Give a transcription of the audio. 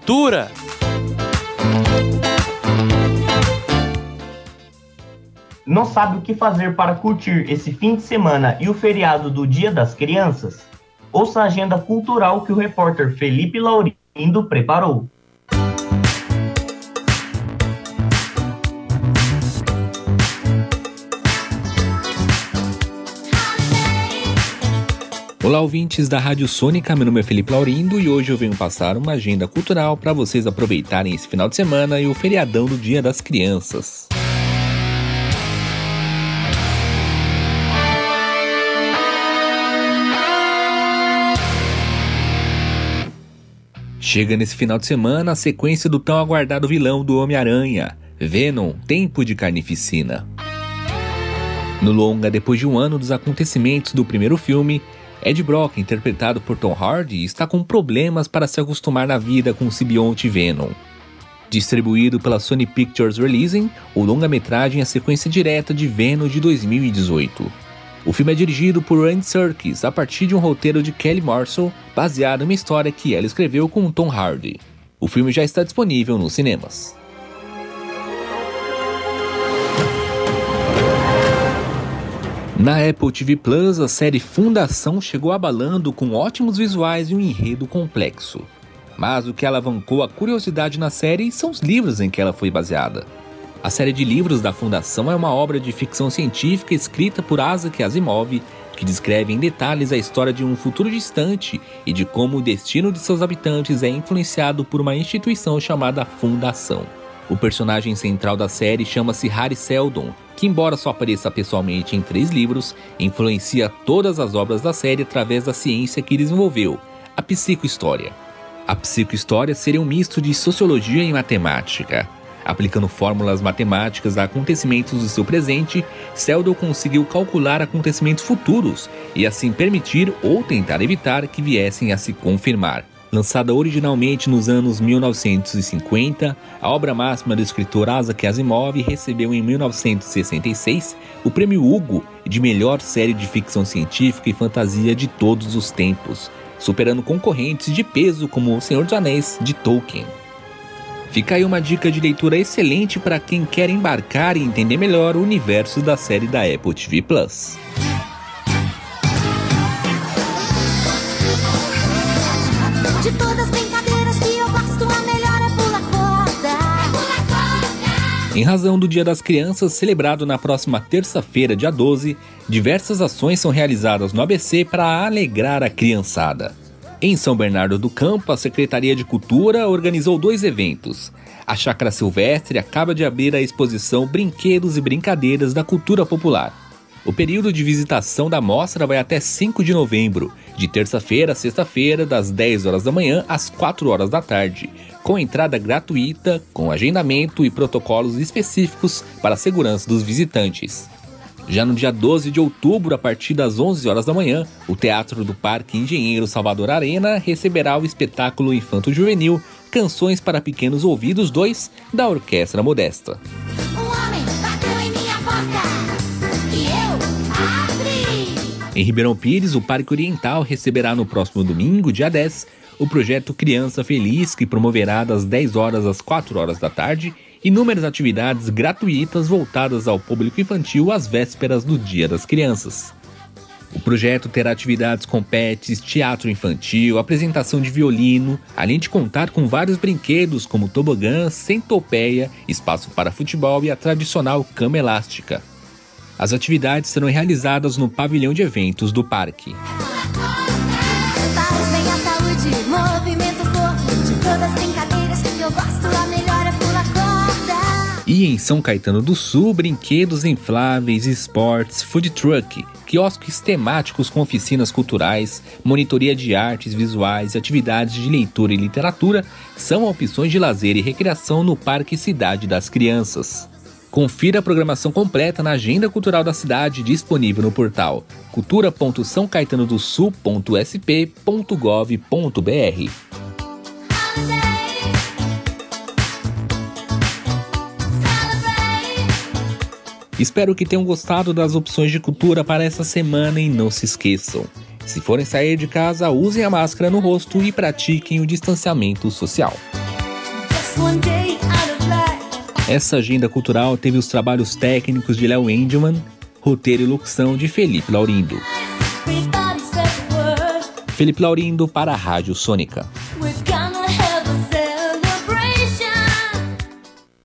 cultura. Não sabe o que fazer para curtir esse fim de semana e o feriado do Dia das Crianças? Ouça a agenda cultural que o repórter Felipe Laurindo preparou. Olá, ouvintes da Rádio Sônica, meu nome é Felipe Laurindo e hoje eu venho passar uma agenda cultural para vocês aproveitarem esse final de semana e o feriadão do Dia das Crianças. Chega nesse final de semana a sequência do tão aguardado vilão do Homem-Aranha, Venom Tempo de Carnificina. No longa, depois de um ano dos acontecimentos do primeiro filme, Ed Brock, interpretado por Tom Hardy, está com problemas para se acostumar na vida com o simbionte Venom. Distribuído pela Sony Pictures Releasing, o longa-metragem é a sequência direta de Venom de 2018. O filme é dirigido por Andy Serkis a partir de um roteiro de Kelly Marshall, baseado em uma história que ela escreveu com Tom Hardy. O filme já está disponível nos cinemas. Na Apple TV Plus, a série Fundação chegou abalando com ótimos visuais e um enredo complexo. Mas o que alavancou a curiosidade na série são os livros em que ela foi baseada. A série de livros da Fundação é uma obra de ficção científica escrita por Isaac Asimov, que descreve em detalhes a história de um futuro distante e de como o destino de seus habitantes é influenciado por uma instituição chamada Fundação. O personagem central da série chama-se Harry Seldon, que, embora só apareça pessoalmente em três livros, influencia todas as obras da série através da ciência que desenvolveu, a psicohistória. A psicohistória seria um misto de sociologia e matemática. Aplicando fórmulas matemáticas a acontecimentos do seu presente, Seldon conseguiu calcular acontecimentos futuros e assim permitir ou tentar evitar que viessem a se confirmar. Lançada originalmente nos anos 1950, a obra máxima do escritor Isaac Asimov recebeu em 1966 o prêmio Hugo de melhor série de ficção científica e fantasia de todos os tempos, superando concorrentes de peso como O Senhor dos Anéis de Tolkien. Fica aí uma dica de leitura excelente para quem quer embarcar e entender melhor o universo da série da Apple TV Plus. De todas as brincadeiras que eu gosto, a melhor é pular corda. Em razão do Dia das Crianças, celebrado na próxima terça-feira, dia 12, diversas ações são realizadas no ABC para alegrar a criançada. Em São Bernardo do Campo, a Secretaria de Cultura organizou dois eventos. A Chácara Silvestre acaba de abrir a exposição Brinquedos e Brincadeiras da Cultura Popular. O período de visitação da mostra vai até 5 de novembro, de terça-feira a sexta-feira, das 10 horas da manhã às 4 horas da tarde, com entrada gratuita, com agendamento e protocolos específicos para a segurança dos visitantes. Já no dia 12 de outubro, a partir das 11 horas da manhã, o Teatro do Parque Engenheiro Salvador Arena receberá o espetáculo infanto-juvenil Canções para Pequenos Ouvidos 2 da Orquestra Modesta. Em Ribeirão Pires, o Parque Oriental receberá no próximo domingo, dia 10, o projeto Criança Feliz, que promoverá das 10 horas às 4 horas da tarde inúmeras atividades gratuitas voltadas ao público infantil às vésperas do Dia das Crianças. O projeto terá atividades com pets, teatro infantil, apresentação de violino, além de contar com vários brinquedos como tobogã, centopeia, espaço para futebol e a tradicional cama elástica. As atividades serão realizadas no pavilhão de eventos do parque. É. E em São Caetano do Sul, brinquedos infláveis, esportes, food truck, quiosques temáticos com oficinas culturais, monitoria de artes visuais e atividades de leitura e literatura são opções de lazer e recreação no Parque Cidade das Crianças. Confira a programação completa na agenda cultural da cidade disponível no portal cultura.sãocaetanodosul.sp.gov.br. Espero que tenham gostado das opções de cultura para essa semana e não se esqueçam. Se forem sair de casa, usem a máscara no rosto e pratiquem o distanciamento social. Essa agenda cultural teve os trabalhos técnicos de Léo Engelman, roteiro e locução de Felipe Laurindo. Felipe Laurindo para a Rádio Sônica.